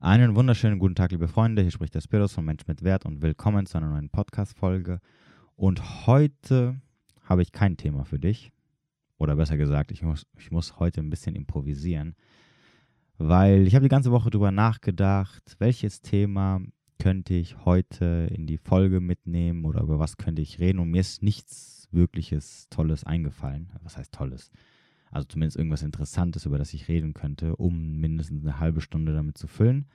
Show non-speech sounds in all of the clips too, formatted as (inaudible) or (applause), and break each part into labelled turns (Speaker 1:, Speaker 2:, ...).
Speaker 1: Einen wunderschönen guten Tag, liebe Freunde. Hier spricht der Spiros von Mensch mit Wert und willkommen zu einer neuen Podcast-Folge. Und heute habe ich kein Thema für dich. Oder besser gesagt, ich muss, ich muss heute ein bisschen improvisieren, weil ich habe die ganze Woche darüber nachgedacht, welches Thema könnte ich heute in die Folge mitnehmen oder über was könnte ich reden. Und mir ist nichts wirkliches Tolles eingefallen. Was heißt Tolles? Also zumindest irgendwas Interessantes, über das ich reden könnte, um mindestens eine halbe Stunde damit zu füllen.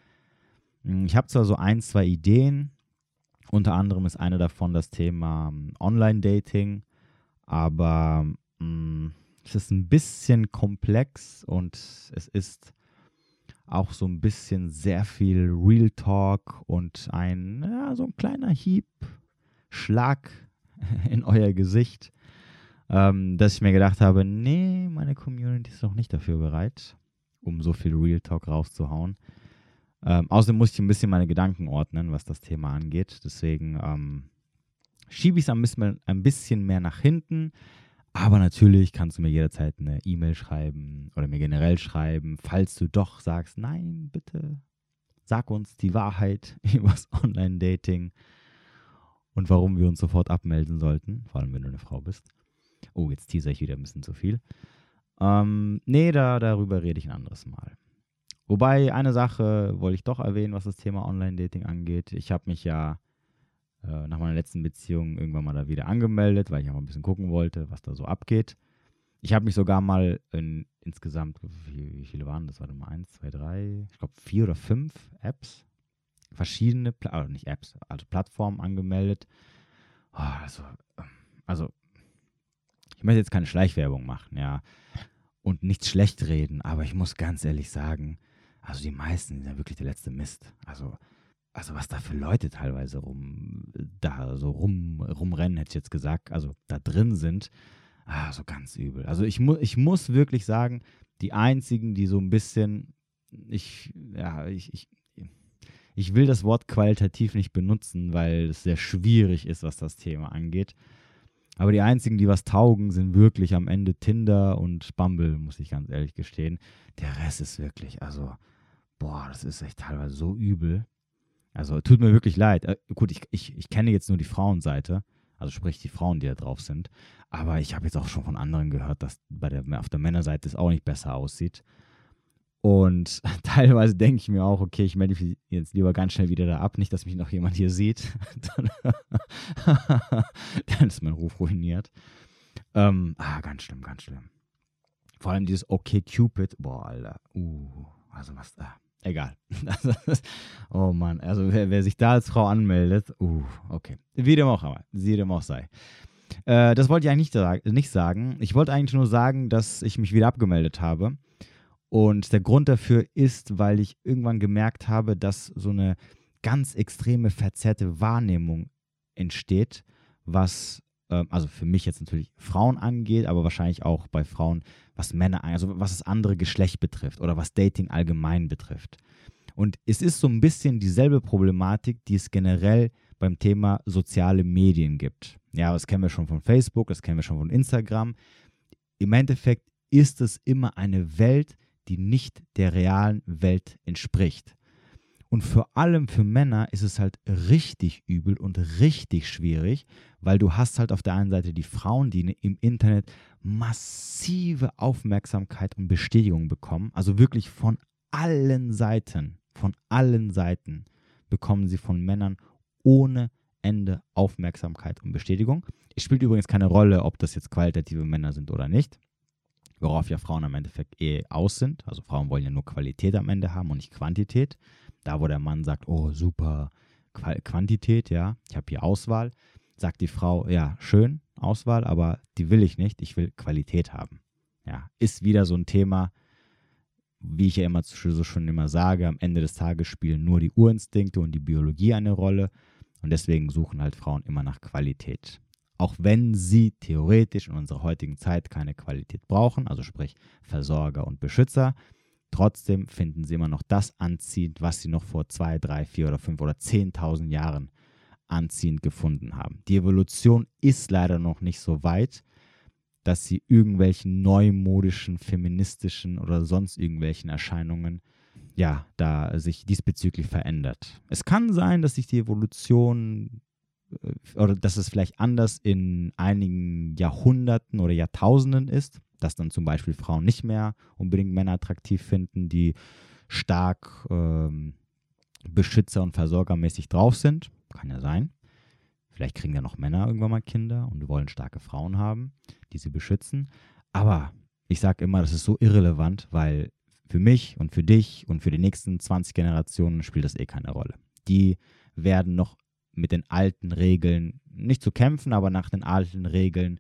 Speaker 1: Hm, ich habe zwar so ein, zwei Ideen. Unter anderem ist eine davon das Thema hm, Online-Dating. Aber mh, hm, es ist ein bisschen komplex und es ist auch so ein bisschen sehr viel Real Talk und ein, ja, so ein kleiner Hieb, Schlag (laughs) in euer Gesicht ähm, dass ich mir gedacht habe, nee, meine Community ist noch nicht dafür bereit, um so viel Real Talk rauszuhauen. Ähm, außerdem muss ich ein bisschen meine Gedanken ordnen, was das Thema angeht. Deswegen ähm, schiebe ich es ein bisschen mehr nach hinten. Aber natürlich kannst du mir jederzeit eine E-Mail schreiben oder mir generell schreiben, falls du doch sagst, nein, bitte sag uns die Wahrheit (laughs) über das Online-Dating und warum wir uns sofort abmelden sollten, vor allem wenn du eine Frau bist. Oh, jetzt teaser ich wieder ein bisschen zu viel. Ähm, nee, da, darüber rede ich ein anderes Mal. Wobei, eine Sache wollte ich doch erwähnen, was das Thema Online-Dating angeht. Ich habe mich ja äh, nach meiner letzten Beziehung irgendwann mal da wieder angemeldet, weil ich auch ein bisschen gucken wollte, was da so abgeht. Ich habe mich sogar mal in, insgesamt, wie, wie, viele waren das? Warte mal, eins, zwei, drei, ich glaube vier oder fünf Apps, verschiedene, also nicht Apps, also Plattformen angemeldet. Oh, also, also ich möchte jetzt keine Schleichwerbung machen, ja, und nichts schlecht reden, aber ich muss ganz ehrlich sagen, also die meisten sind ja wirklich der letzte Mist. Also, also was da für Leute teilweise rum, da so rum, rumrennen, hätte ich jetzt gesagt, also da drin sind, ah, so ganz übel. Also ich, mu ich muss wirklich sagen, die einzigen, die so ein bisschen, ich, ja, ich, ich, ich will das Wort qualitativ nicht benutzen, weil es sehr schwierig ist, was das Thema angeht. Aber die einzigen, die was taugen, sind wirklich am Ende Tinder und Bumble, muss ich ganz ehrlich gestehen. Der Rest ist wirklich, also, boah, das ist echt teilweise so übel. Also, tut mir wirklich leid. Äh, gut, ich, ich, ich kenne jetzt nur die Frauenseite, also sprich die Frauen, die da drauf sind. Aber ich habe jetzt auch schon von anderen gehört, dass bei der, auf der Männerseite es auch nicht besser aussieht. Und (laughs) teilweise denke ich mir auch, okay, ich melde mich jetzt lieber ganz schnell wieder da ab, nicht, dass mich noch jemand hier sieht. (laughs) (laughs) dann, ist mein Ruf ruiniert. Ähm, ah, ganz schlimm, ganz schlimm. Vor allem dieses Okay Cupid, boah, Alter, uh, also was da. Egal. oh Mann, also wer, wer, sich da als Frau anmeldet, uh, okay. Wie dem auch, wie dem auch sei. Äh, das wollte ich eigentlich nicht, nicht sagen. Ich wollte eigentlich nur sagen, dass ich mich wieder abgemeldet habe und der Grund dafür ist, weil ich irgendwann gemerkt habe, dass so eine ganz extreme verzerrte Wahrnehmung entsteht, was äh, also für mich jetzt natürlich Frauen angeht, aber wahrscheinlich auch bei Frauen, was Männer, also was das andere Geschlecht betrifft oder was Dating allgemein betrifft. Und es ist so ein bisschen dieselbe Problematik, die es generell beim Thema soziale Medien gibt. Ja, das kennen wir schon von Facebook, das kennen wir schon von Instagram. Im Endeffekt ist es immer eine Welt, die nicht der realen Welt entspricht. Und vor allem für Männer ist es halt richtig übel und richtig schwierig, weil du hast halt auf der einen Seite die Frauen, die im Internet massive Aufmerksamkeit und Bestätigung bekommen. Also wirklich von allen Seiten, von allen Seiten bekommen sie von Männern ohne Ende Aufmerksamkeit und Bestätigung. Es spielt übrigens keine Rolle, ob das jetzt qualitative Männer sind oder nicht worauf ja Frauen am Endeffekt eh aus sind. Also Frauen wollen ja nur Qualität am Ende haben und nicht Quantität. Da, wo der Mann sagt, oh, super Quantität, ja, ich habe hier Auswahl, sagt die Frau, ja, schön, Auswahl, aber die will ich nicht, ich will Qualität haben. Ja, ist wieder so ein Thema, wie ich ja immer so schon immer sage, am Ende des Tages spielen nur die Urinstinkte und die Biologie eine Rolle und deswegen suchen halt Frauen immer nach Qualität auch wenn sie theoretisch in unserer heutigen Zeit keine Qualität brauchen, also sprich Versorger und Beschützer, trotzdem finden sie immer noch das anziehend, was sie noch vor zwei, drei, vier oder fünf oder zehntausend Jahren anziehend gefunden haben. Die Evolution ist leider noch nicht so weit, dass sie irgendwelchen neumodischen, feministischen oder sonst irgendwelchen Erscheinungen ja, da sich diesbezüglich verändert. Es kann sein, dass sich die Evolution oder dass es vielleicht anders in einigen Jahrhunderten oder Jahrtausenden ist, dass dann zum Beispiel Frauen nicht mehr unbedingt Männer attraktiv finden, die stark ähm, Beschützer- und Versorgermäßig drauf sind. Kann ja sein. Vielleicht kriegen ja noch Männer irgendwann mal Kinder und wollen starke Frauen haben, die sie beschützen. Aber ich sage immer, das ist so irrelevant, weil für mich und für dich und für die nächsten 20 Generationen spielt das eh keine Rolle. Die werden noch mit den alten Regeln, nicht zu kämpfen, aber nach den alten Regeln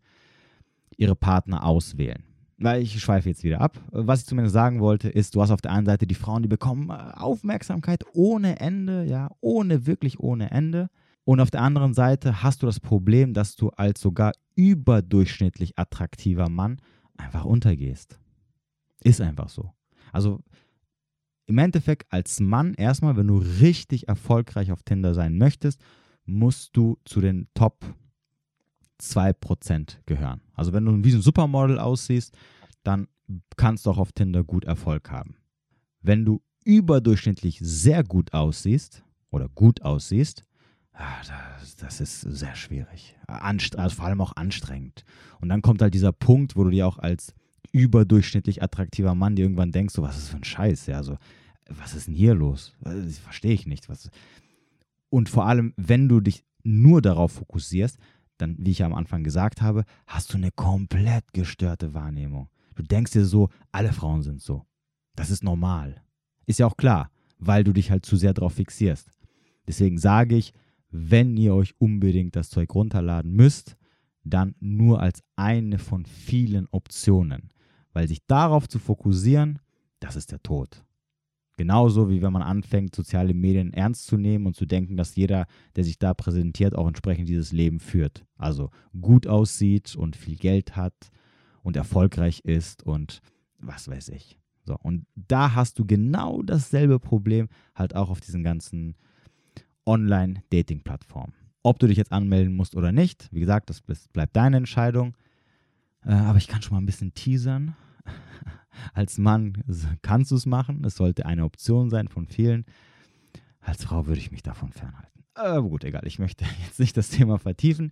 Speaker 1: ihre Partner auswählen. Weil ich schweife jetzt wieder ab. Was ich zumindest sagen wollte, ist, du hast auf der einen Seite die Frauen, die bekommen äh, Aufmerksamkeit ohne Ende, ja, ohne, wirklich ohne Ende. Und auf der anderen Seite hast du das Problem, dass du als sogar überdurchschnittlich attraktiver Mann einfach untergehst. Ist einfach so. Also im Endeffekt als Mann erstmal, wenn du richtig erfolgreich auf Tinder sein möchtest, musst du zu den Top 2% gehören. Also wenn du wie ein Supermodel aussiehst, dann kannst du auch auf Tinder gut Erfolg haben. Wenn du überdurchschnittlich sehr gut aussiehst oder gut aussiehst, ah, das, das ist sehr schwierig. Anstre also vor allem auch anstrengend. Und dann kommt halt dieser Punkt, wo du dir auch als überdurchschnittlich attraktiver Mann dir irgendwann denkst, so, was ist für ein Scheiß, ja, so, was ist denn hier los? Das verstehe ich nicht. Was, und vor allem, wenn du dich nur darauf fokussierst, dann, wie ich am Anfang gesagt habe, hast du eine komplett gestörte Wahrnehmung. Du denkst dir so, alle Frauen sind so. Das ist normal. Ist ja auch klar, weil du dich halt zu sehr darauf fixierst. Deswegen sage ich, wenn ihr euch unbedingt das Zeug runterladen müsst, dann nur als eine von vielen Optionen. Weil sich darauf zu fokussieren, das ist der Tod. Genauso wie wenn man anfängt, soziale Medien ernst zu nehmen und zu denken, dass jeder, der sich da präsentiert, auch entsprechend dieses Leben führt. Also gut aussieht und viel Geld hat und erfolgreich ist und was weiß ich. So, und da hast du genau dasselbe Problem halt auch auf diesen ganzen Online-Dating-Plattformen. Ob du dich jetzt anmelden musst oder nicht, wie gesagt, das bleibt deine Entscheidung. Äh, aber ich kann schon mal ein bisschen teasern. (laughs) Als Mann kannst du es machen. Es sollte eine Option sein von vielen. Als Frau würde ich mich davon fernhalten. Aber gut, egal. Ich möchte (laughs) jetzt nicht das Thema vertiefen.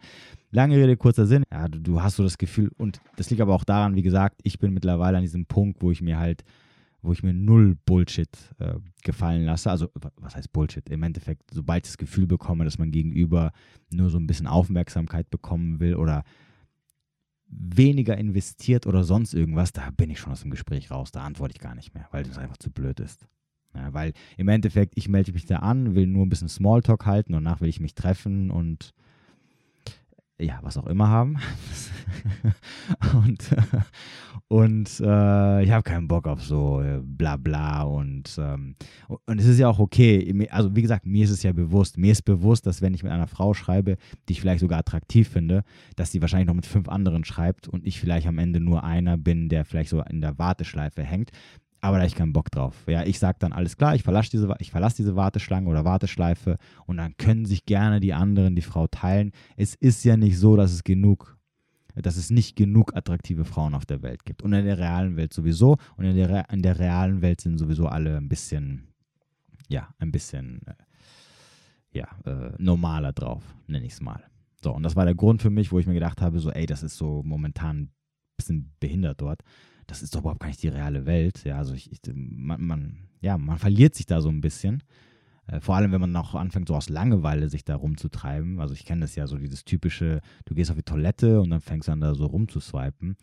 Speaker 1: Lange Rede, kurzer Sinn. Ja, du, du hast so das Gefühl, und das liegt aber auch daran, wie gesagt, ich bin mittlerweile an diesem Punkt, wo ich mir halt, wo ich mir null Bullshit äh, gefallen lasse. Also, was heißt Bullshit? Im Endeffekt, sobald ich das Gefühl bekomme, dass man gegenüber nur so ein bisschen Aufmerksamkeit bekommen will oder weniger investiert oder sonst irgendwas, da bin ich schon aus dem Gespräch raus. Da antworte ich gar nicht mehr, weil das einfach zu blöd ist. Ja, weil im Endeffekt, ich melde mich da an, will nur ein bisschen Smalltalk halten und danach will ich mich treffen und ja, was auch immer haben. (laughs) und und äh, ich habe keinen Bock auf so äh, bla bla und, ähm, und es ist ja auch okay. Also wie gesagt, mir ist es ja bewusst. Mir ist bewusst, dass wenn ich mit einer Frau schreibe, die ich vielleicht sogar attraktiv finde, dass sie wahrscheinlich noch mit fünf anderen schreibt und ich vielleicht am Ende nur einer bin, der vielleicht so in der Warteschleife hängt aber da habe ich keinen Bock drauf. Ja, ich sage dann alles klar, ich verlasse diese, ich verlasse diese Warteschlange oder Warteschleife und dann können sich gerne die anderen die Frau teilen. Es ist ja nicht so, dass es genug, dass es nicht genug attraktive Frauen auf der Welt gibt. Und in der realen Welt sowieso. Und in der, in der realen Welt sind sowieso alle ein bisschen, ja, ein bisschen, äh, ja, äh, normaler drauf, nenne ich es mal. So, und das war der Grund für mich, wo ich mir gedacht habe, so, ey, das ist so momentan ein bisschen behindert dort das ist doch überhaupt gar nicht die reale Welt. Ja, also ich, ich, man, man, ja, man verliert sich da so ein bisschen. Äh, vor allem, wenn man auch anfängt, so aus Langeweile sich da rumzutreiben. Also ich kenne das ja so, dieses typische, du gehst auf die Toilette und dann fängst du an da so rumzuswipen,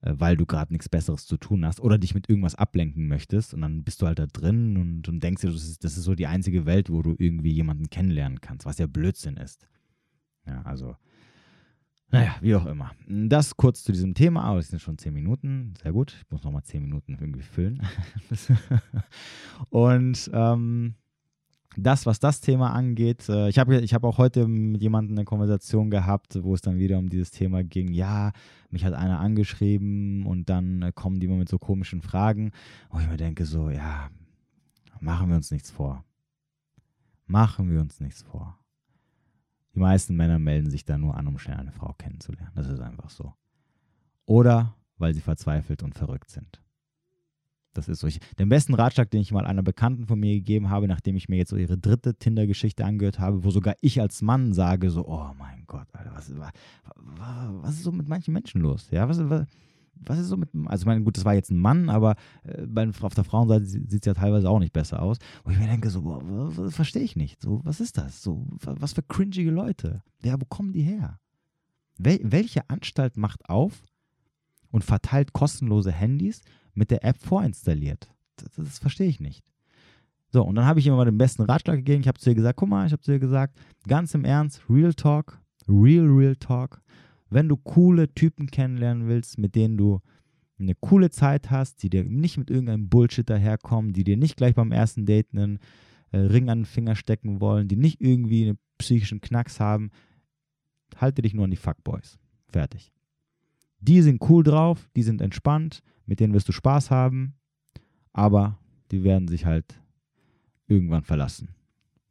Speaker 1: äh, weil du gerade nichts Besseres zu tun hast oder dich mit irgendwas ablenken möchtest und dann bist du halt da drin und, und denkst dir, das ist, das ist so die einzige Welt, wo du irgendwie jemanden kennenlernen kannst, was ja Blödsinn ist. Ja, also naja, wie auch immer. Das kurz zu diesem Thema, aber es sind schon zehn Minuten. Sehr gut. Ich muss nochmal zehn Minuten irgendwie füllen. (laughs) und ähm, das, was das Thema angeht, äh, ich habe ich hab auch heute mit jemandem eine Konversation gehabt, wo es dann wieder um dieses Thema ging. Ja, mich hat einer angeschrieben und dann äh, kommen die immer mit so komischen Fragen, wo ich mir denke, so, ja, machen wir uns nichts vor. Machen wir uns nichts vor. Die meisten Männer melden sich da nur an, um schnell eine Frau kennenzulernen. Das ist einfach so. Oder weil sie verzweifelt und verrückt sind. Das ist so. Ich, den besten Ratschlag, den ich mal einer Bekannten von mir gegeben habe, nachdem ich mir jetzt so ihre dritte Tinder-Geschichte angehört habe, wo sogar ich als Mann sage, so, oh mein Gott, Alter, was, was, was ist so mit manchen Menschen los? Ja, was, was, was ist so mit, also ich meine, gut, das war jetzt ein Mann, aber äh, bei, auf der Frauenseite sieht es ja teilweise auch nicht besser aus. Wo ich mir denke, so, boah, verstehe ich nicht. So, was ist das? So, was für cringige Leute. Ja, wo kommen die her? Wel welche Anstalt macht auf und verteilt kostenlose Handys mit der App vorinstalliert? Das, das verstehe ich nicht. So, und dann habe ich immer mal den besten Ratschlag gegeben. Ich habe zu ihr gesagt, guck mal, ich habe zu ihr gesagt, ganz im Ernst, Real Talk, Real, Real Talk wenn du coole Typen kennenlernen willst, mit denen du eine coole Zeit hast, die dir nicht mit irgendeinem Bullshit daherkommen, die dir nicht gleich beim ersten Date einen äh, Ring an den Finger stecken wollen, die nicht irgendwie einen psychischen Knacks haben, halte dich nur an die Fuckboys. Fertig. Die sind cool drauf, die sind entspannt, mit denen wirst du Spaß haben, aber die werden sich halt irgendwann verlassen.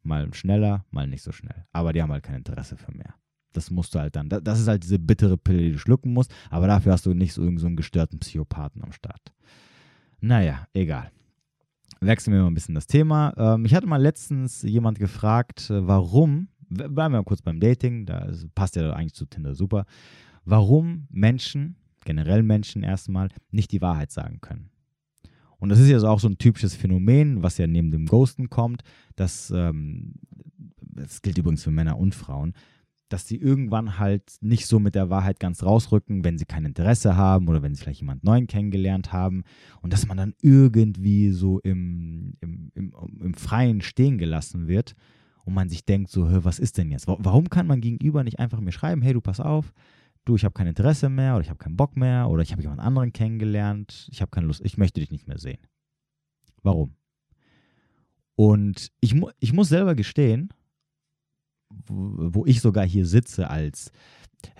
Speaker 1: Mal schneller, mal nicht so schnell. Aber die haben halt kein Interesse für mehr. Das musst du halt dann. Das ist halt diese bittere Pille, die du schlucken musst, aber dafür hast du nicht so, so einen gestörten Psychopathen am Start. Naja, egal. Wechseln wir mal ein bisschen das Thema. Ähm, ich hatte mal letztens jemand gefragt, äh, warum, bleiben wir mal kurz beim Dating, da passt ja eigentlich zu Tinder super, warum Menschen, generell Menschen erstmal, nicht die Wahrheit sagen können. Und das ist ja auch so ein typisches Phänomen, was ja neben dem Ghosten kommt. Das, ähm, das gilt übrigens für Männer und Frauen dass sie irgendwann halt nicht so mit der Wahrheit ganz rausrücken, wenn sie kein Interesse haben oder wenn sie vielleicht jemand Neuen kennengelernt haben und dass man dann irgendwie so im, im, im, im Freien stehen gelassen wird und man sich denkt so, was ist denn jetzt? Warum kann man gegenüber nicht einfach mir schreiben, hey, du pass auf, du, ich habe kein Interesse mehr oder ich habe keinen Bock mehr oder ich habe jemand anderen kennengelernt, ich habe keine Lust, ich möchte dich nicht mehr sehen. Warum? Und ich, mu ich muss selber gestehen, wo ich sogar hier sitze als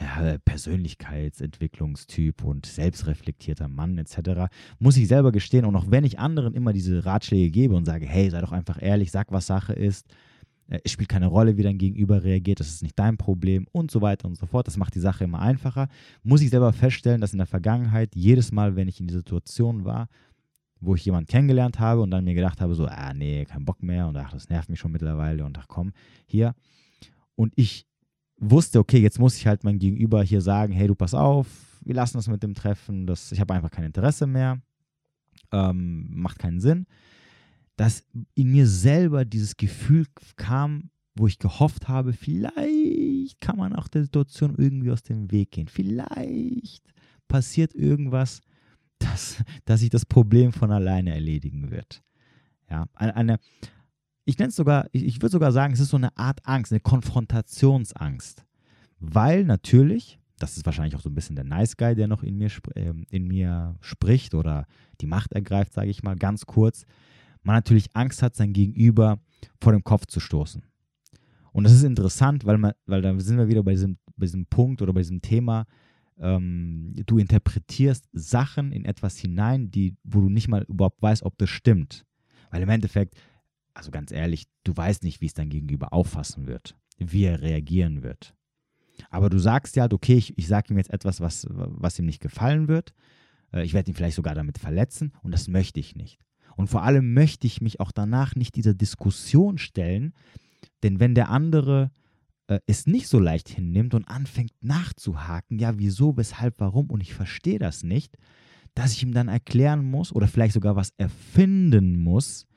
Speaker 1: ja, Persönlichkeitsentwicklungstyp und selbstreflektierter Mann etc., muss ich selber gestehen, und auch wenn ich anderen immer diese Ratschläge gebe und sage, hey, sei doch einfach ehrlich, sag, was Sache ist, äh, es spielt keine Rolle, wie dein Gegenüber reagiert, das ist nicht dein Problem und so weiter und so fort, das macht die Sache immer einfacher, muss ich selber feststellen, dass in der Vergangenheit jedes Mal, wenn ich in die Situation war, wo ich jemanden kennengelernt habe und dann mir gedacht habe, so, ah nee, kein Bock mehr und ach, das nervt mich schon mittlerweile und ach komm, hier, und ich wusste, okay, jetzt muss ich halt mein Gegenüber hier sagen, hey, du pass auf, wir lassen das mit dem Treffen, das, ich habe einfach kein Interesse mehr, ähm, macht keinen Sinn, dass in mir selber dieses Gefühl kam, wo ich gehofft habe, vielleicht kann man auch der Situation irgendwie aus dem Weg gehen. Vielleicht passiert irgendwas, dass, dass sich das Problem von alleine erledigen wird. Ja, eine, eine, ich nenne es sogar, ich, ich würde sogar sagen, es ist so eine Art Angst, eine Konfrontationsangst. Weil natürlich, das ist wahrscheinlich auch so ein bisschen der Nice Guy, der noch in mir, äh, in mir spricht oder die Macht ergreift, sage ich mal ganz kurz, man natürlich Angst hat, sein Gegenüber vor den Kopf zu stoßen. Und das ist interessant, weil, man, weil da sind wir wieder bei diesem, bei diesem Punkt oder bei diesem Thema, ähm, du interpretierst Sachen in etwas hinein, die, wo du nicht mal überhaupt weißt, ob das stimmt. Weil im Endeffekt, also ganz ehrlich, du weißt nicht, wie es dein Gegenüber auffassen wird, wie er reagieren wird. Aber du sagst ja, okay, ich, ich sage ihm jetzt etwas, was, was ihm nicht gefallen wird. Äh, ich werde ihn vielleicht sogar damit verletzen und das möchte ich nicht. Und vor allem möchte ich mich auch danach nicht dieser Diskussion stellen, denn wenn der andere äh, es nicht so leicht hinnimmt und anfängt nachzuhaken, ja, wieso, weshalb, warum und ich verstehe das nicht, dass ich ihm dann erklären muss oder vielleicht sogar was erfinden muss,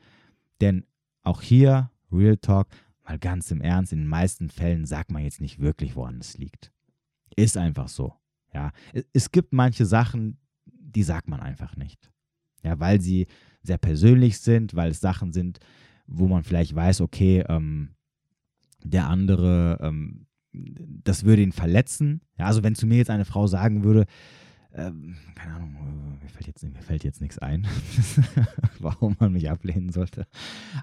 Speaker 1: denn auch hier, Real Talk, mal ganz im Ernst, in den meisten Fällen sagt man jetzt nicht wirklich, woran es liegt. Ist einfach so. Ja, es gibt manche Sachen, die sagt man einfach nicht. Ja, weil sie sehr persönlich sind, weil es Sachen sind, wo man vielleicht weiß, okay, ähm, der andere, ähm, das würde ihn verletzen. Ja, also wenn zu mir jetzt eine Frau sagen würde, ähm, keine Ahnung, äh, mir fällt jetzt, mir fällt jetzt nichts ein, (laughs) warum man mich ablehnen sollte.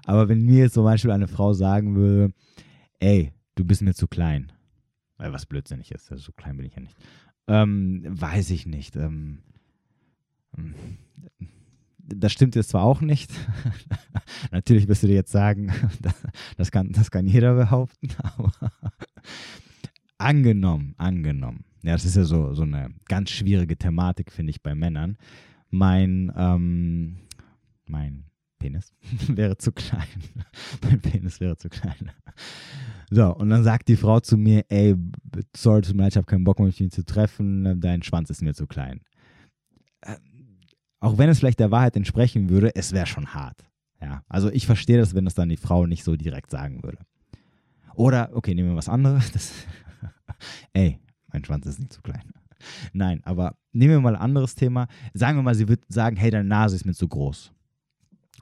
Speaker 1: Aber wenn mir jetzt zum Beispiel eine Frau sagen würde, ey, du bist mir zu klein, weil was blödsinnig ist, also so klein bin ich ja nicht, ähm, weiß ich nicht. Ähm, ähm das stimmt jetzt zwar auch nicht. (laughs) Natürlich wirst du dir jetzt sagen, (laughs) das, kann, das kann jeder behaupten, aber angenommen, angenommen, ja, das ist ja so, so eine ganz schwierige Thematik, finde ich, bei Männern. Mein, ähm, mein Penis (laughs) wäre zu klein. (laughs) mein Penis wäre zu klein. So, und dann sagt die Frau zu mir, ey, sorry, tut mir leid, ich habe keinen Bock, mich zu treffen, dein Schwanz ist mir zu klein. Äh, auch wenn es vielleicht der Wahrheit entsprechen würde, es wäre schon hart. Ja, also ich verstehe das, wenn das dann die Frau nicht so direkt sagen würde. Oder, okay, nehmen wir was anderes. Das, (laughs) ey, mein Schwanz ist nicht zu klein. Nein, aber nehmen wir mal ein anderes Thema. Sagen wir mal, sie wird sagen, hey, deine Nase ist mir zu groß.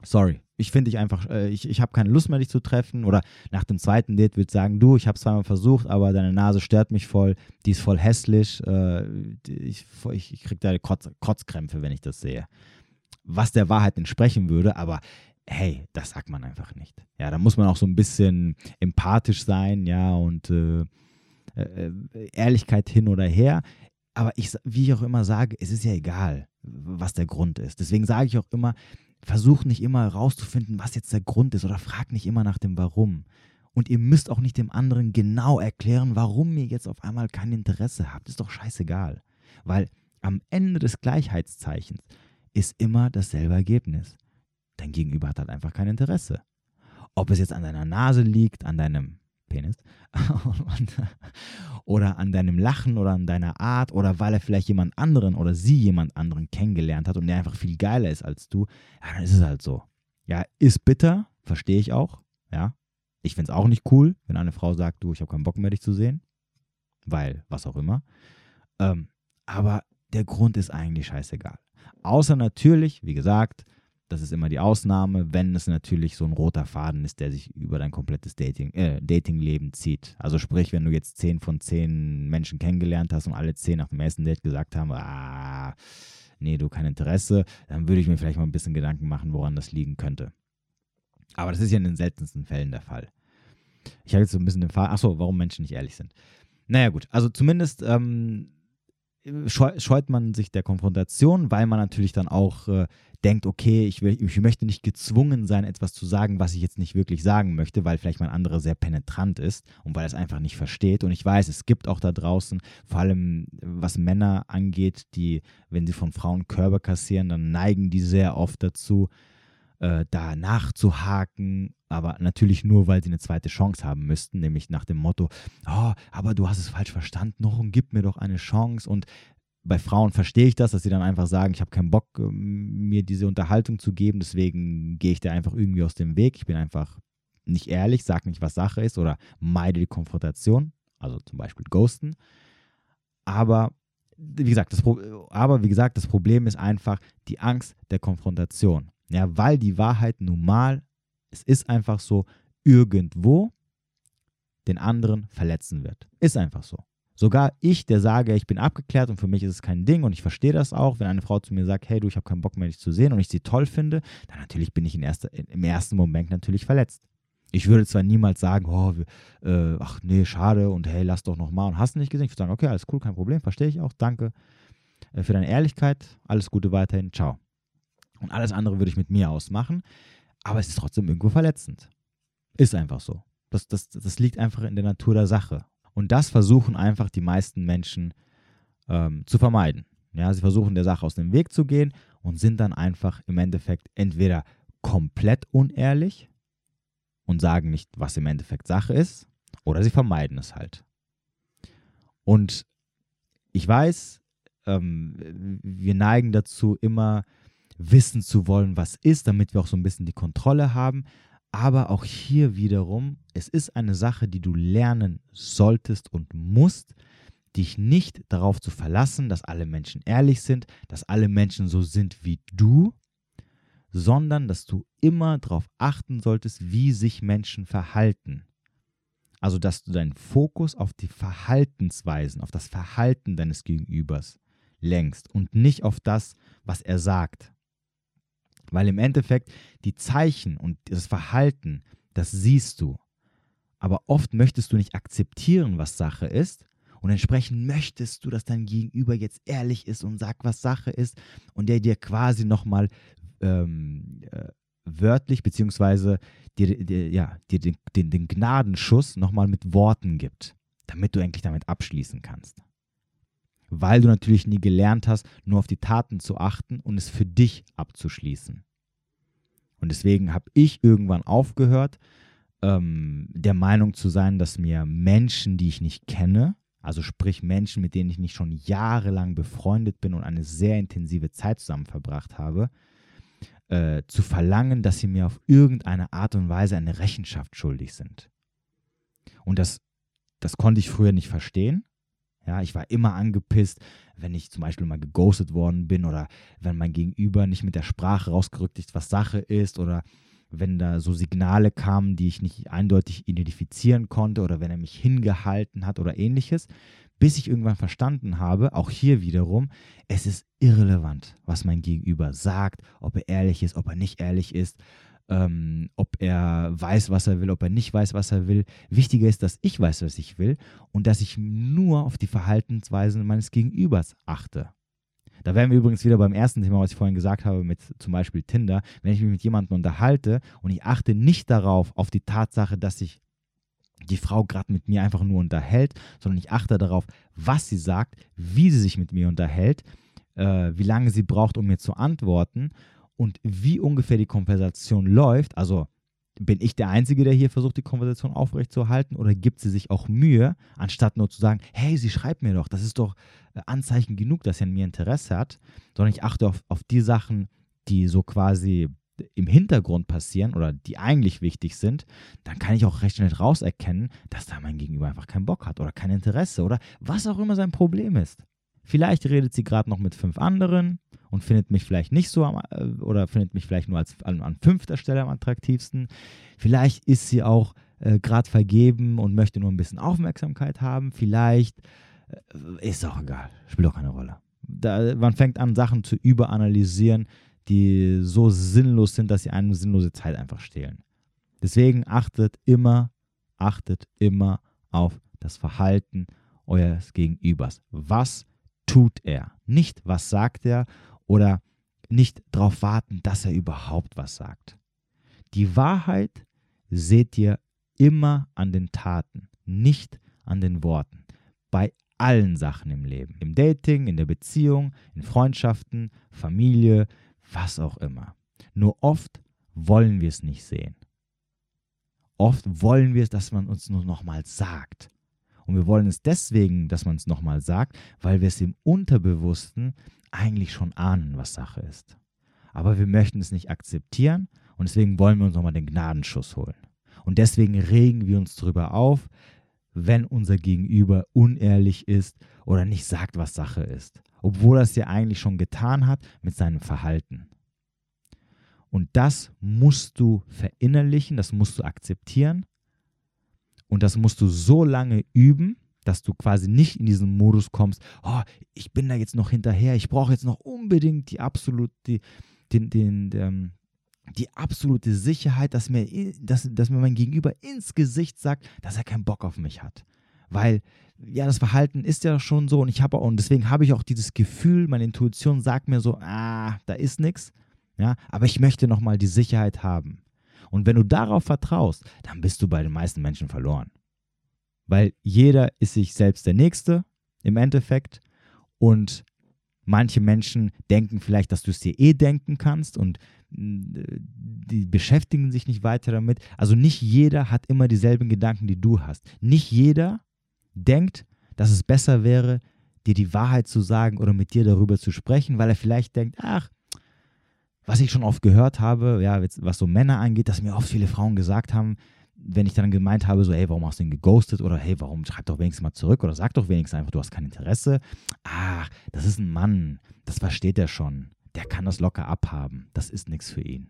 Speaker 1: Sorry, ich finde dich einfach, äh, ich, ich habe keine Lust mehr, dich zu treffen. Oder nach dem zweiten Date wird sagen, du, ich habe es zweimal versucht, aber deine Nase stört mich voll, die ist voll hässlich, äh, ich, ich, kriege da Kotz, Kotzkrämpfe, wenn ich das sehe. Was der Wahrheit entsprechen würde, aber hey, das sagt man einfach nicht. Ja, da muss man auch so ein bisschen empathisch sein, ja, und äh, äh, Ehrlichkeit hin oder her. Aber ich, wie ich auch immer sage, es ist ja egal, was der Grund ist. Deswegen sage ich auch immer, versuch nicht immer herauszufinden, was jetzt der Grund ist oder frag nicht immer nach dem Warum. Und ihr müsst auch nicht dem anderen genau erklären, warum ihr jetzt auf einmal kein Interesse habt. Ist doch scheißegal. Weil am Ende des Gleichheitszeichens ist immer dasselbe Ergebnis. Dein Gegenüber hat halt einfach kein Interesse. Ob es jetzt an deiner Nase liegt, an deinem Penis, (laughs) oder an deinem Lachen oder an deiner Art oder weil er vielleicht jemand anderen oder sie jemand anderen kennengelernt hat und der einfach viel geiler ist als du, ja, dann ist es halt so. Ja, ist bitter, verstehe ich auch, ja. Ich finde es auch nicht cool, wenn eine Frau sagt, du, ich habe keinen Bock mehr, dich zu sehen, weil, was auch immer. Ähm, aber der Grund ist eigentlich scheißegal. Außer natürlich, wie gesagt, das ist immer die Ausnahme, wenn es natürlich so ein roter Faden ist, der sich über dein komplettes Dating, äh, Datingleben zieht. Also sprich, wenn du jetzt zehn von zehn Menschen kennengelernt hast und alle zehn nach dem ersten Date gesagt haben, ah, nee, du kein Interesse, dann würde ich mir vielleicht mal ein bisschen Gedanken machen, woran das liegen könnte. Aber das ist ja in den seltensten Fällen der Fall. Ich habe jetzt so ein bisschen den Fall, achso, warum Menschen nicht ehrlich sind. Naja, gut, also zumindest ähm, scheut man sich der Konfrontation, weil man natürlich dann auch äh, denkt, okay, ich, will, ich möchte nicht gezwungen sein, etwas zu sagen, was ich jetzt nicht wirklich sagen möchte, weil vielleicht mein anderer sehr penetrant ist und weil er es einfach nicht versteht. Und ich weiß, es gibt auch da draußen, vor allem was Männer angeht, die, wenn sie von Frauen Körbe kassieren, dann neigen die sehr oft dazu, äh, da nachzuhaken, aber natürlich nur, weil sie eine zweite Chance haben müssten, nämlich nach dem Motto, oh, aber du hast es falsch verstanden noch und gib mir doch eine Chance und bei Frauen verstehe ich das, dass sie dann einfach sagen, ich habe keinen Bock, ähm, mir diese Unterhaltung zu geben, deswegen gehe ich da einfach irgendwie aus dem Weg. Ich bin einfach nicht ehrlich, sage nicht, was Sache ist oder meide die Konfrontation, also zum Beispiel Ghosten. Aber wie gesagt, das, aber wie gesagt, das Problem ist einfach die Angst der Konfrontation. Ja, weil die Wahrheit nun mal, es ist einfach so, irgendwo den anderen verletzen wird. Ist einfach so. Sogar ich, der sage, ich bin abgeklärt und für mich ist es kein Ding und ich verstehe das auch, wenn eine Frau zu mir sagt, hey du, ich habe keinen Bock mehr, dich zu sehen und ich sie toll finde, dann natürlich bin ich erster, im ersten Moment natürlich verletzt. Ich würde zwar niemals sagen, oh, äh, ach nee, schade und hey, lass doch nochmal und hast nicht gesehen. Ich würde sagen, okay, alles cool, kein Problem, verstehe ich auch, danke äh, für deine Ehrlichkeit, alles Gute weiterhin, ciao. Und alles andere würde ich mit mir ausmachen. Aber es ist trotzdem irgendwo verletzend. Ist einfach so. Das, das, das liegt einfach in der Natur der Sache. Und das versuchen einfach die meisten Menschen ähm, zu vermeiden. Ja, sie versuchen der Sache aus dem Weg zu gehen und sind dann einfach im Endeffekt entweder komplett unehrlich und sagen nicht, was im Endeffekt Sache ist, oder sie vermeiden es halt. Und ich weiß, ähm, wir neigen dazu, immer wissen zu wollen, was ist, damit wir auch so ein bisschen die Kontrolle haben. Aber auch hier wiederum, es ist eine Sache, die du lernen solltest und musst, dich nicht darauf zu verlassen, dass alle Menschen ehrlich sind, dass alle Menschen so sind wie du, sondern dass du immer darauf achten solltest, wie sich Menschen verhalten. Also, dass du deinen Fokus auf die Verhaltensweisen, auf das Verhalten deines Gegenübers lenkst und nicht auf das, was er sagt. Weil im Endeffekt die Zeichen und das Verhalten, das siehst du. Aber oft möchtest du nicht akzeptieren, was Sache ist. Und entsprechend möchtest du, dass dein Gegenüber jetzt ehrlich ist und sagt, was Sache ist. Und der dir quasi nochmal ähm, äh, wörtlich, beziehungsweise dir, dir, ja, dir den, den, den Gnadenschuss nochmal mit Worten gibt, damit du endlich damit abschließen kannst weil du natürlich nie gelernt hast, nur auf die Taten zu achten und es für dich abzuschließen. Und deswegen habe ich irgendwann aufgehört, ähm, der Meinung zu sein, dass mir Menschen, die ich nicht kenne, also sprich Menschen, mit denen ich nicht schon jahrelang befreundet bin und eine sehr intensive Zeit zusammen verbracht habe, äh, zu verlangen, dass sie mir auf irgendeine Art und Weise eine Rechenschaft schuldig sind. Und das, das konnte ich früher nicht verstehen. Ja, ich war immer angepisst, wenn ich zum Beispiel mal geghostet worden bin oder wenn mein Gegenüber nicht mit der Sprache rausgerückt ist, was Sache ist oder wenn da so Signale kamen, die ich nicht eindeutig identifizieren konnte oder wenn er mich hingehalten hat oder ähnliches, bis ich irgendwann verstanden habe, auch hier wiederum, es ist irrelevant, was mein Gegenüber sagt, ob er ehrlich ist, ob er nicht ehrlich ist, ähm, ob er weiß, was er will, ob er nicht weiß, was er will. Wichtiger ist, dass ich weiß, was ich will und dass ich nur auf die Verhaltensweisen meines Gegenübers achte. Da wären wir übrigens wieder beim ersten Thema, was ich vorhin gesagt habe, mit zum Beispiel Tinder. Wenn ich mich mit jemandem unterhalte und ich achte nicht darauf, auf die Tatsache, dass sich die Frau gerade mit mir einfach nur unterhält, sondern ich achte darauf, was sie sagt, wie sie sich mit mir unterhält, äh, wie lange sie braucht, um mir zu antworten und wie ungefähr die Konversation läuft. Also bin ich der Einzige, der hier versucht, die Konversation aufrechtzuerhalten oder gibt sie sich auch Mühe, anstatt nur zu sagen, hey, sie schreibt mir doch, das ist doch äh, Anzeichen genug, dass sie an mir Interesse hat, sondern ich achte auf, auf die Sachen, die so quasi im Hintergrund passieren oder die eigentlich wichtig sind, dann kann ich auch recht schnell rauserkennen, dass da mein Gegenüber einfach keinen Bock hat oder kein Interesse oder was auch immer sein Problem ist. Vielleicht redet sie gerade noch mit fünf anderen und findet mich vielleicht nicht so am, äh, oder findet mich vielleicht nur als an, an fünfter Stelle am attraktivsten. Vielleicht ist sie auch äh, gerade vergeben und möchte nur ein bisschen Aufmerksamkeit haben. Vielleicht äh, ist auch egal, spielt auch keine Rolle. Da, man fängt an, Sachen zu überanalysieren, die so sinnlos sind, dass sie eine sinnlose Zeit einfach stehlen. Deswegen achtet immer, achtet immer auf das Verhalten eures Gegenübers. Was tut er? Nicht, was sagt er oder nicht darauf warten, dass er überhaupt was sagt. Die Wahrheit seht ihr immer an den Taten, nicht an den Worten. Bei allen Sachen im Leben. Im Dating, in der Beziehung, in Freundschaften, Familie, was auch immer. Nur oft wollen wir es nicht sehen. Oft wollen wir es, dass man uns nur nochmal sagt. Und wir wollen es deswegen, dass man es nochmal sagt, weil wir es im Unterbewussten eigentlich schon ahnen, was Sache ist. Aber wir möchten es nicht akzeptieren und deswegen wollen wir uns nochmal den Gnadenschuss holen. Und deswegen regen wir uns darüber auf, wenn unser Gegenüber unehrlich ist oder nicht sagt, was Sache ist, obwohl er es ja eigentlich schon getan hat mit seinem Verhalten. Und das musst du verinnerlichen, das musst du akzeptieren und das musst du so lange üben, dass du quasi nicht in diesen Modus kommst, oh, ich bin da jetzt noch hinterher, ich brauche jetzt noch unbedingt die absolute, den, den, den, die absolute Sicherheit, dass mir, dass, dass mir mein Gegenüber ins Gesicht sagt, dass er keinen Bock auf mich hat. Weil, ja, das Verhalten ist ja schon so und ich habe und deswegen habe ich auch dieses Gefühl, meine Intuition sagt mir so, ah, da ist nichts. Ja, aber ich möchte nochmal die Sicherheit haben. Und wenn du darauf vertraust, dann bist du bei den meisten Menschen verloren. Weil jeder ist sich selbst der Nächste im Endeffekt und manche Menschen denken vielleicht, dass du es dir eh denken kannst und die beschäftigen sich nicht weiter damit. Also nicht jeder hat immer dieselben Gedanken, die du hast. Nicht jeder denkt, dass es besser wäre, dir die Wahrheit zu sagen oder mit dir darüber zu sprechen, weil er vielleicht denkt, ach, was ich schon oft gehört habe, ja, was so Männer angeht, dass mir oft viele Frauen gesagt haben, wenn ich dann gemeint habe, so, hey, warum hast du ihn geghostet oder hey, warum schreib doch wenigstens mal zurück oder sag doch wenigstens einfach, du hast kein Interesse. Ach, das ist ein Mann, das versteht er schon der kann das locker abhaben. Das ist nichts für ihn.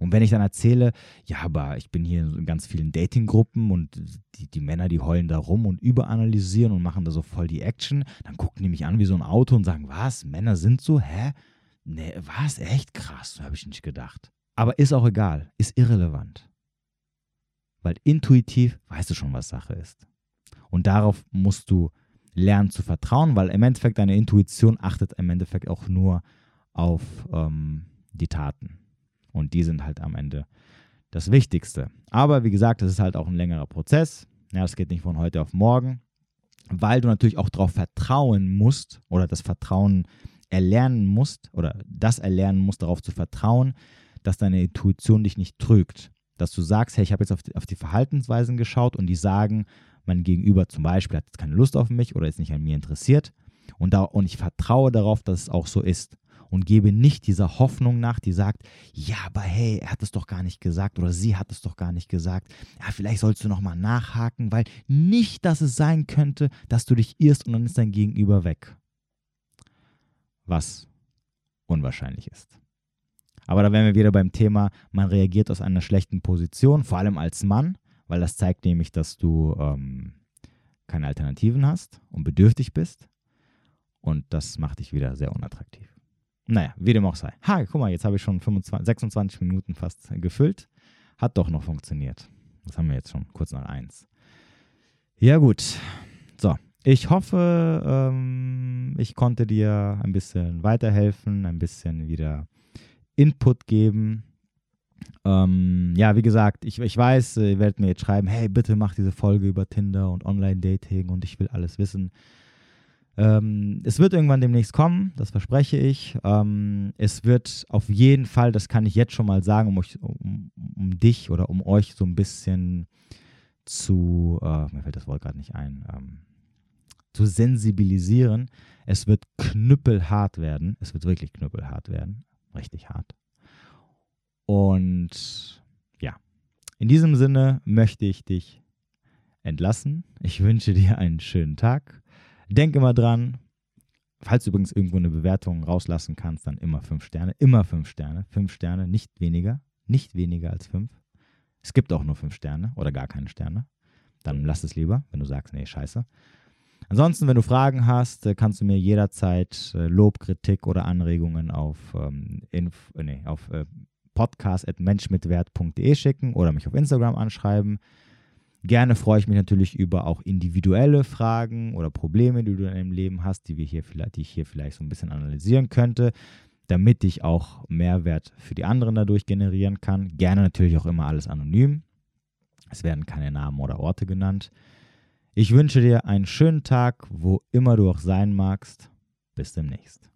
Speaker 1: Und wenn ich dann erzähle, ja, aber ich bin hier in ganz vielen Datinggruppen und die, die Männer, die heulen da rum und überanalysieren und machen da so voll die Action, dann gucken die mich an wie so ein Auto und sagen, was, Männer sind so? Hä? Nee, was? Echt krass, habe ich nicht gedacht. Aber ist auch egal, ist irrelevant. Weil intuitiv weißt du schon, was Sache ist. Und darauf musst du lernen zu vertrauen, weil im Endeffekt deine Intuition achtet im Endeffekt auch nur auf ähm, die Taten. Und die sind halt am Ende das Wichtigste. Aber wie gesagt, das ist halt auch ein längerer Prozess. Ja, das geht nicht von heute auf morgen, weil du natürlich auch darauf vertrauen musst oder das Vertrauen erlernen musst oder das erlernen musst, darauf zu vertrauen, dass deine Intuition dich nicht trügt. Dass du sagst, hey, ich habe jetzt auf die, auf die Verhaltensweisen geschaut und die sagen, mein Gegenüber zum Beispiel hat jetzt keine Lust auf mich oder ist nicht an mir interessiert. Und, da, und ich vertraue darauf, dass es auch so ist. Und gebe nicht dieser Hoffnung nach, die sagt, ja, aber hey, er hat es doch gar nicht gesagt oder sie hat es doch gar nicht gesagt. Ja, vielleicht sollst du nochmal nachhaken, weil nicht, dass es sein könnte, dass du dich irrst und dann ist dein Gegenüber weg. Was unwahrscheinlich ist. Aber da wären wir wieder beim Thema, man reagiert aus einer schlechten Position, vor allem als Mann, weil das zeigt nämlich, dass du ähm, keine Alternativen hast und bedürftig bist. Und das macht dich wieder sehr unattraktiv. Naja, wie dem auch sei. Ha, guck mal, jetzt habe ich schon 25, 26 Minuten fast gefüllt. Hat doch noch funktioniert. Das haben wir jetzt schon kurz nach eins. Ja, gut. Ich hoffe, ähm, ich konnte dir ein bisschen weiterhelfen, ein bisschen wieder Input geben. Ähm, ja, wie gesagt, ich, ich weiß, ihr werdet mir jetzt schreiben, hey, bitte mach diese Folge über Tinder und Online-Dating und ich will alles wissen. Ähm, es wird irgendwann demnächst kommen, das verspreche ich. Ähm, es wird auf jeden Fall, das kann ich jetzt schon mal sagen, um, euch, um, um dich oder um euch so ein bisschen zu, äh, mir fällt das Wort gerade nicht ein, ähm, zu sensibilisieren. Es wird knüppelhart werden. Es wird wirklich knüppelhart werden. Richtig hart. Und ja, in diesem Sinne möchte ich dich entlassen. Ich wünsche dir einen schönen Tag. Denk immer dran, falls du übrigens irgendwo eine Bewertung rauslassen kannst, dann immer fünf Sterne. Immer fünf Sterne. Fünf Sterne, nicht weniger. Nicht weniger als fünf. Es gibt auch nur fünf Sterne oder gar keine Sterne. Dann lass es lieber, wenn du sagst, nee, scheiße. Ansonsten, wenn du Fragen hast, äh, kannst du mir jederzeit äh, Lob, Kritik oder Anregungen auf, ähm, inf, äh, nee, auf äh, podcast.menschmitwert.de schicken oder mich auf Instagram anschreiben. Gerne freue ich mich natürlich über auch individuelle Fragen oder Probleme, die du in deinem Leben hast, die, wir hier vielleicht, die ich hier vielleicht so ein bisschen analysieren könnte, damit ich auch Mehrwert für die anderen dadurch generieren kann. Gerne natürlich auch immer alles anonym. Es werden keine Namen oder Orte genannt. Ich wünsche dir einen schönen Tag, wo immer du auch sein magst. Bis demnächst.